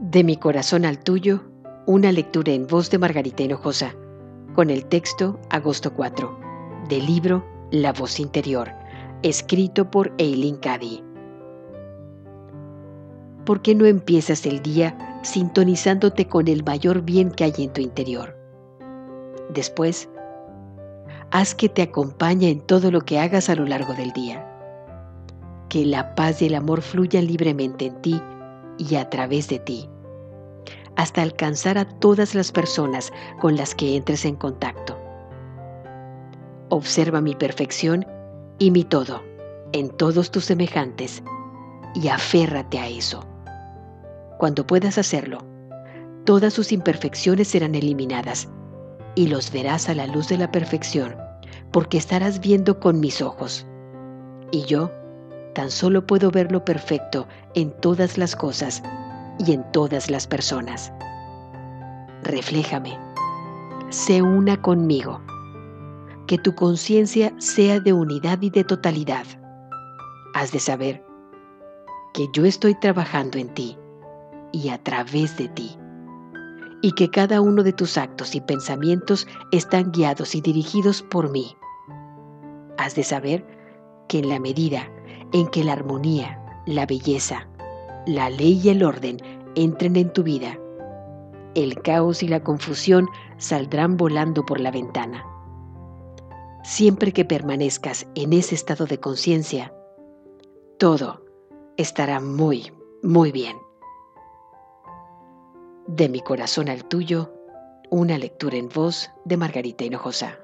De mi corazón al tuyo, una lectura en voz de Margarita Hinojosa, con el texto Agosto 4, del libro La voz interior, escrito por Eileen Cady. ¿Por qué no empiezas el día sintonizándote con el mayor bien que hay en tu interior? Después, haz que te acompañe en todo lo que hagas a lo largo del día. Que la paz y el amor fluyan libremente en ti y a través de ti, hasta alcanzar a todas las personas con las que entres en contacto. Observa mi perfección y mi todo en todos tus semejantes y aférrate a eso. Cuando puedas hacerlo, todas sus imperfecciones serán eliminadas y los verás a la luz de la perfección, porque estarás viendo con mis ojos. Y yo tan solo puedo ver lo perfecto en todas las cosas y en todas las personas. Refléjame, sé una conmigo, que tu conciencia sea de unidad y de totalidad. Has de saber que yo estoy trabajando en ti y a través de ti, y que cada uno de tus actos y pensamientos están guiados y dirigidos por mí. Has de saber que en la medida en que la armonía, la belleza, la ley y el orden entren en tu vida, el caos y la confusión saldrán volando por la ventana. Siempre que permanezcas en ese estado de conciencia, todo estará muy, muy bien. De mi corazón al tuyo, una lectura en voz de Margarita Hinojosa.